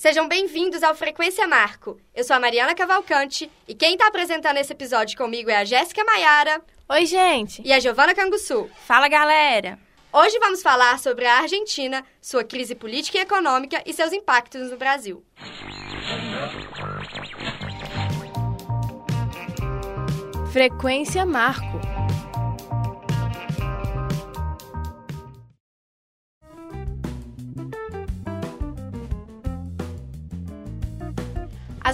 Sejam bem-vindos ao Frequência Marco. Eu sou a Mariana Cavalcante e quem está apresentando esse episódio comigo é a Jéssica Maiara. Oi, gente. E a Giovana Canguçu. Fala, galera. Hoje vamos falar sobre a Argentina, sua crise política e econômica e seus impactos no Brasil. Frequência Marco.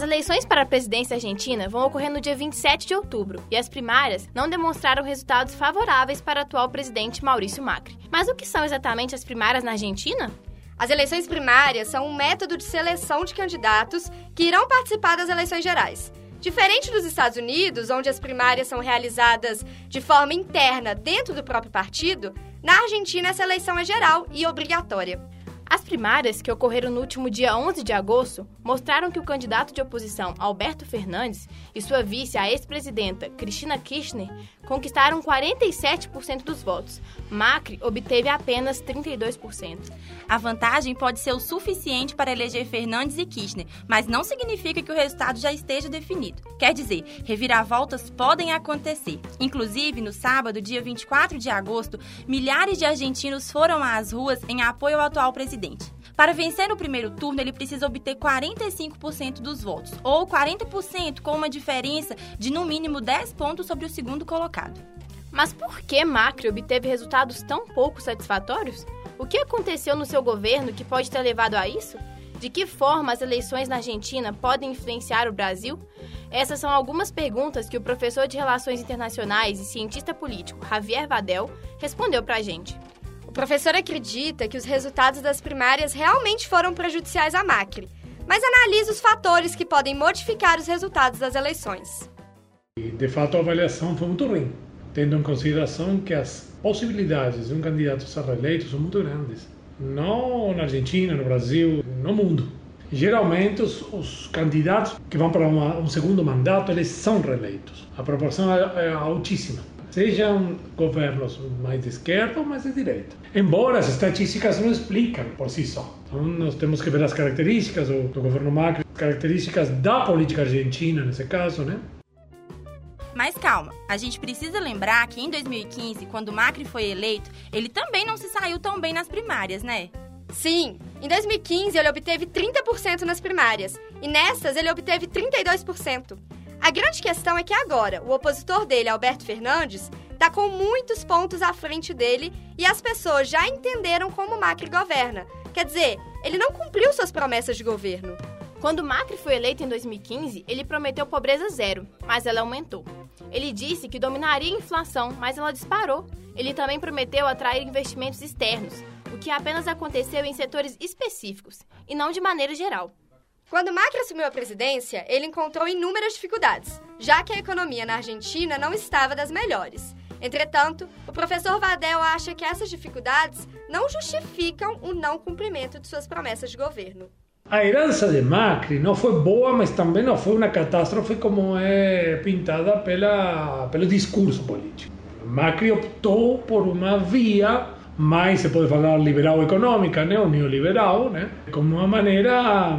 Eleições para a presidência argentina vão ocorrer no dia 27 de outubro e as primárias não demonstraram resultados favoráveis para o atual presidente Maurício Macri. Mas o que são exatamente as primárias na Argentina? As eleições primárias são um método de seleção de candidatos que irão participar das eleições gerais. Diferente dos Estados Unidos, onde as primárias são realizadas de forma interna dentro do próprio partido, na Argentina essa eleição é geral e obrigatória. As primárias, que ocorreram no último dia 11 de agosto, mostraram que o candidato de oposição Alberto Fernandes e sua vice, a ex-presidenta Cristina Kirchner, conquistaram 47% dos votos. Macri obteve apenas 32%. A vantagem pode ser o suficiente para eleger Fernandes e Kirchner, mas não significa que o resultado já esteja definido. Quer dizer, reviravoltas podem acontecer. Inclusive, no sábado, dia 24 de agosto, milhares de argentinos foram às ruas em apoio ao atual presidente. Para vencer no primeiro turno, ele precisa obter 45% dos votos, ou 40% com uma diferença de no mínimo 10 pontos sobre o segundo colocado. Mas por que Macri obteve resultados tão pouco satisfatórios? O que aconteceu no seu governo que pode ter levado a isso? De que forma as eleições na Argentina podem influenciar o Brasil? Essas são algumas perguntas que o professor de Relações Internacionais e cientista político Javier Vadel respondeu para a gente professor acredita que os resultados das primárias realmente foram prejudiciais à Macri, mas analisa os fatores que podem modificar os resultados das eleições. De fato, a avaliação foi muito ruim, tendo em consideração que as possibilidades de um candidato ser reeleito são muito grandes. Não na Argentina, no Brasil, no mundo. Geralmente, os, os candidatos que vão para uma, um segundo mandato, eles são reeleitos. A proporção é, é altíssima sejam governos mais de esquerda ou mais de direita. Embora as estatísticas não explicam por si só. Então, nós temos que ver as características do, do governo Macri, características da política argentina, nesse caso, né? Mas calma, a gente precisa lembrar que em 2015, quando Macri foi eleito, ele também não se saiu tão bem nas primárias, né? Sim, em 2015 ele obteve 30% nas primárias e nessas ele obteve 32%. A grande questão é que agora o opositor dele, Alberto Fernandes, está com muitos pontos à frente dele e as pessoas já entenderam como Macri governa. Quer dizer, ele não cumpriu suas promessas de governo. Quando Macri foi eleito em 2015, ele prometeu pobreza zero, mas ela aumentou. Ele disse que dominaria a inflação, mas ela disparou. Ele também prometeu atrair investimentos externos, o que apenas aconteceu em setores específicos e não de maneira geral. Quando Macri assumiu a presidência, ele encontrou inúmeras dificuldades, já que a economia na Argentina não estava das melhores. Entretanto, o professor Vadel acha que essas dificuldades não justificam o não cumprimento de suas promessas de governo. A herança de Macri não foi boa, mas também não foi uma catástrofe como é pintada pela, pelo discurso político. Macri optou por uma via mais, se pode falar, liberal econômica, né, ou neoliberal, né, como uma maneira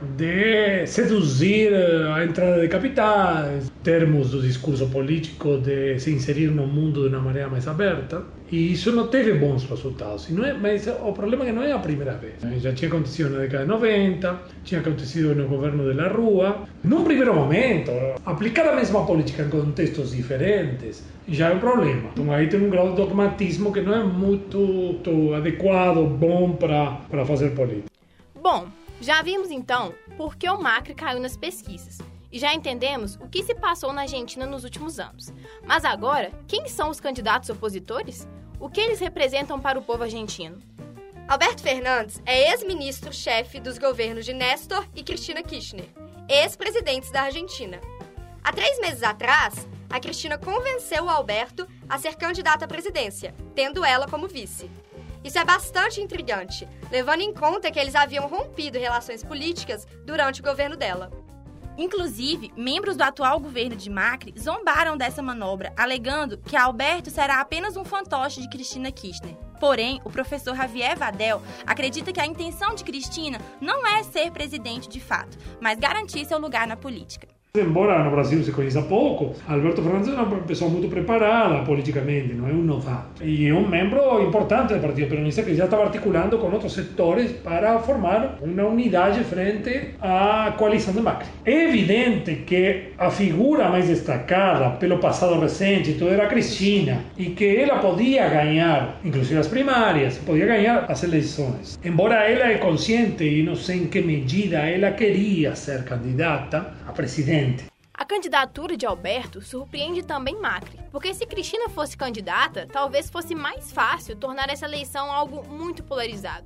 de seduzir eh, a entrada de capitais, termos do discurso político de se inserir no mundo de uma maneira mais aberta. E isso não teve bons resultados. E não é, mas o problema é que não é a primeira vez. Já tinha acontecido na década de 90, tinha acontecido no governo de la Rua. Num primeiro momento, aplicar a mesma política em contextos diferentes já é um problema. Então aí tem um grau de dogmatismo que não é muito, muito adequado, bom para fazer política. Bom, já vimos então por que o Macri caiu nas pesquisas e já entendemos o que se passou na Argentina nos últimos anos. Mas agora, quem são os candidatos opositores? O que eles representam para o povo argentino? Alberto Fernandes é ex-ministro-chefe dos governos de Néstor e Cristina Kirchner, ex-presidentes da Argentina. Há três meses atrás, a Cristina convenceu o Alberto a ser candidato à presidência, tendo ela como vice. Isso é bastante intrigante, levando em conta que eles haviam rompido relações políticas durante o governo dela. Inclusive, membros do atual governo de Macri zombaram dessa manobra, alegando que Alberto será apenas um fantoche de Cristina Kirchner. Porém, o professor Javier Vadel acredita que a intenção de Cristina não é ser presidente de fato, mas garantir seu lugar na política. Embora no Brasil se conheça pouco, Alberto Fernandes é uma pessoa muito preparada politicamente, não é um novato. E é um membro importante do Partido Peronista que já estava articulando com outros setores para formar uma unidade frente à coalição de Macri. É evidente que a figura mais destacada pelo passado recente tudo era Cristina e que ela podia ganhar, inclusive as primárias, podia ganhar as eleições. Embora ela é consciente e não sei em que medida ela queria ser candidata a presidente a candidatura de Alberto surpreende também Macri, porque se Cristina fosse candidata, talvez fosse mais fácil tornar essa eleição algo muito polarizado.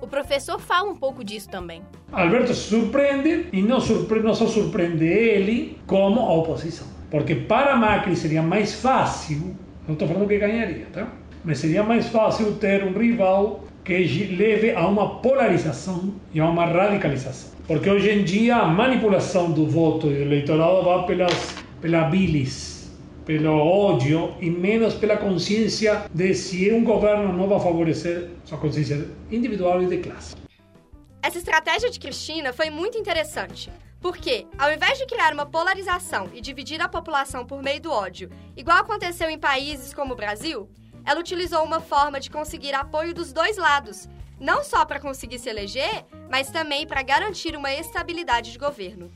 O professor fala um pouco disso também. Alberto surpreende e não, surpre não só surpreende ele, como a oposição. Porque para Macri seria mais fácil, não estou falando que ganharia, tá? Mas seria mais fácil ter um rival que leve a uma polarização e a uma radicalização. Porque hoje em dia a manipulação do voto e do eleitorado vai pelas, pela bilis, pelo ódio e menos pela consciência de se um governo não vai favorecer sua consciência individual e de classe. Essa estratégia de Cristina foi muito interessante, porque, ao invés de criar uma polarização e dividir a população por meio do ódio, igual aconteceu em países como o Brasil, ela utilizou uma forma de conseguir apoio dos dois lados não só para conseguir se eleger, mas também para garantir uma estabilidade de governo.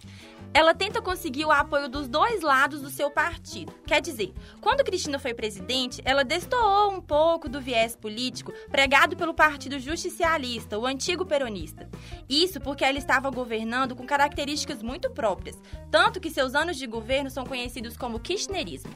Ela tenta conseguir o apoio dos dois lados do seu partido. Quer dizer, quando Cristina foi presidente, ela destoou um pouco do viés político pregado pelo Partido Justicialista, o antigo peronista. Isso porque ela estava governando com características muito próprias, tanto que seus anos de governo são conhecidos como kirchnerismo.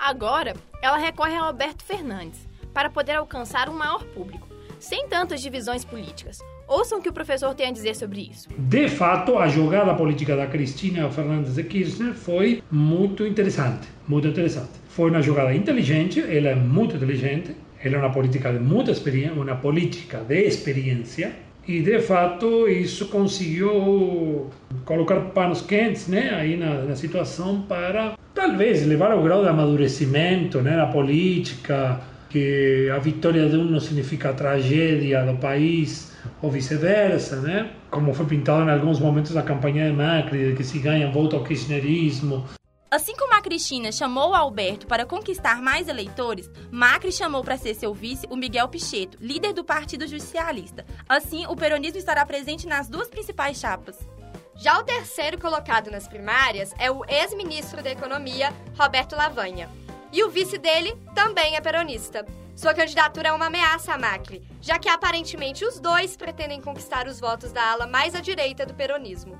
Agora, ela recorre a Alberto Fernandes para poder alcançar um maior público sem tantas divisões políticas. Ouçam o que o professor tem a dizer sobre isso. De fato, a jogada política da Cristina Fernandes de Kirchner foi muito interessante, muito interessante. Foi uma jogada inteligente, ela é muito inteligente, ela é uma política de muita experiência, uma política de experiência, e de fato isso conseguiu colocar panos quentes né, aí na, na situação para talvez levar ao grau de amadurecimento né, na política, que a vitória de um não significa a tragédia do país ou vice-versa, né? Como foi pintado em alguns momentos da campanha de Macri, de que se ganha voto ao kirchnerismo. Assim como a Cristina chamou o Alberto para conquistar mais eleitores, Macri chamou para ser seu vice o Miguel Pichetto, líder do Partido Justicialista. Assim, o peronismo estará presente nas duas principais chapas. Já o terceiro colocado nas primárias é o ex-ministro da Economia, Roberto Lavanha. E o vice dele também é peronista. Sua candidatura é uma ameaça a Macri, já que aparentemente os dois pretendem conquistar os votos da ala mais à direita do peronismo.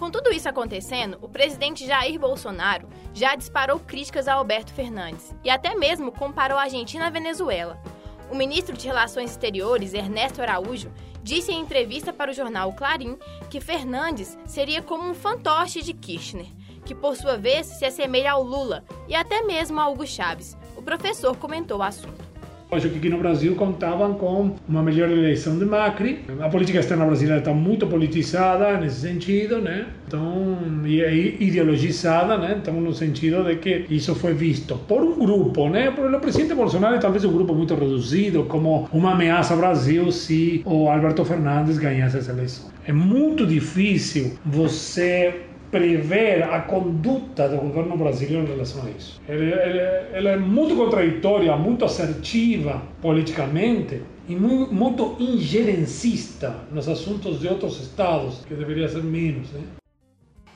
Com tudo isso acontecendo, o presidente Jair Bolsonaro já disparou críticas a Alberto Fernandes e até mesmo comparou a Argentina à Venezuela. O ministro de Relações Exteriores, Ernesto Araújo, disse em entrevista para o jornal Clarim que Fernandes seria como um fantoche de Kirchner, que por sua vez se assemelha ao Lula e até mesmo a Hugo Chávez. O professor comentou o assunto. Acho que aqui no Brasil contavam com uma melhor eleição de Macri. A política externa brasileira está muito politizada nesse sentido, né? Então, e é ideologizada, né? Então, no sentido de que isso foi visto por um grupo, né? O presidente Bolsonaro talvez um grupo muito reduzido, como uma ameaça ao Brasil se o Alberto Fernandes ganhasse essa eleição. É muito difícil você prever a conduta do governo brasileiro em relação a isso. Ela, é muito contraditória, muito assertiva politicamente e muito, injerencista nos assuntos de outros estados, que deveria ser menos. Né?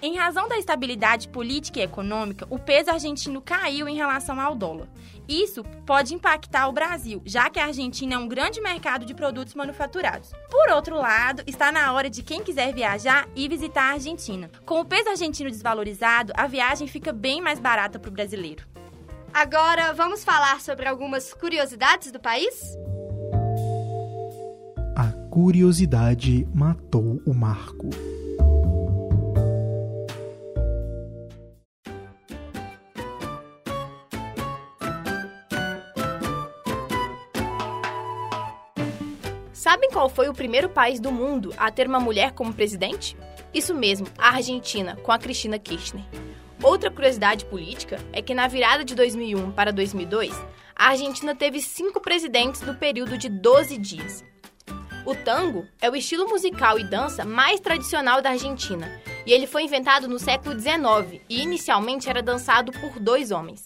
Em razão da estabilidade política e econômica, o peso argentino caiu em relação ao dólar. Isso pode impactar o Brasil, já que a Argentina é um grande mercado de produtos manufaturados. Por outro lado, está na hora de quem quiser viajar e visitar a Argentina. Com o peso argentino desvalorizado, a viagem fica bem mais barata para o brasileiro. Agora, vamos falar sobre algumas curiosidades do país? A curiosidade matou o Marco. Sabem qual foi o primeiro país do mundo a ter uma mulher como presidente? Isso mesmo, a Argentina, com a Cristina Kirchner. Outra curiosidade política é que na virada de 2001 para 2002, a Argentina teve cinco presidentes no período de 12 dias. O tango é o estilo musical e dança mais tradicional da Argentina, e ele foi inventado no século XIX e inicialmente era dançado por dois homens.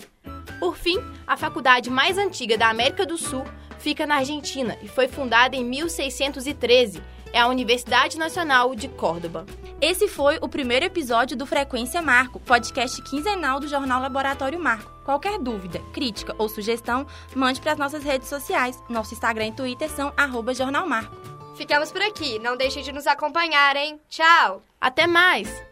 Por fim, a faculdade mais antiga da América do Sul fica na Argentina e foi fundada em 1613. É a Universidade Nacional de Córdoba. Esse foi o primeiro episódio do Frequência Marco, podcast quinzenal do jornal Laboratório Marco. Qualquer dúvida, crítica ou sugestão, mande para as nossas redes sociais. Nosso Instagram e Twitter são arroba Jornal Marco. Ficamos por aqui. Não deixem de nos acompanhar, hein? Tchau! Até mais!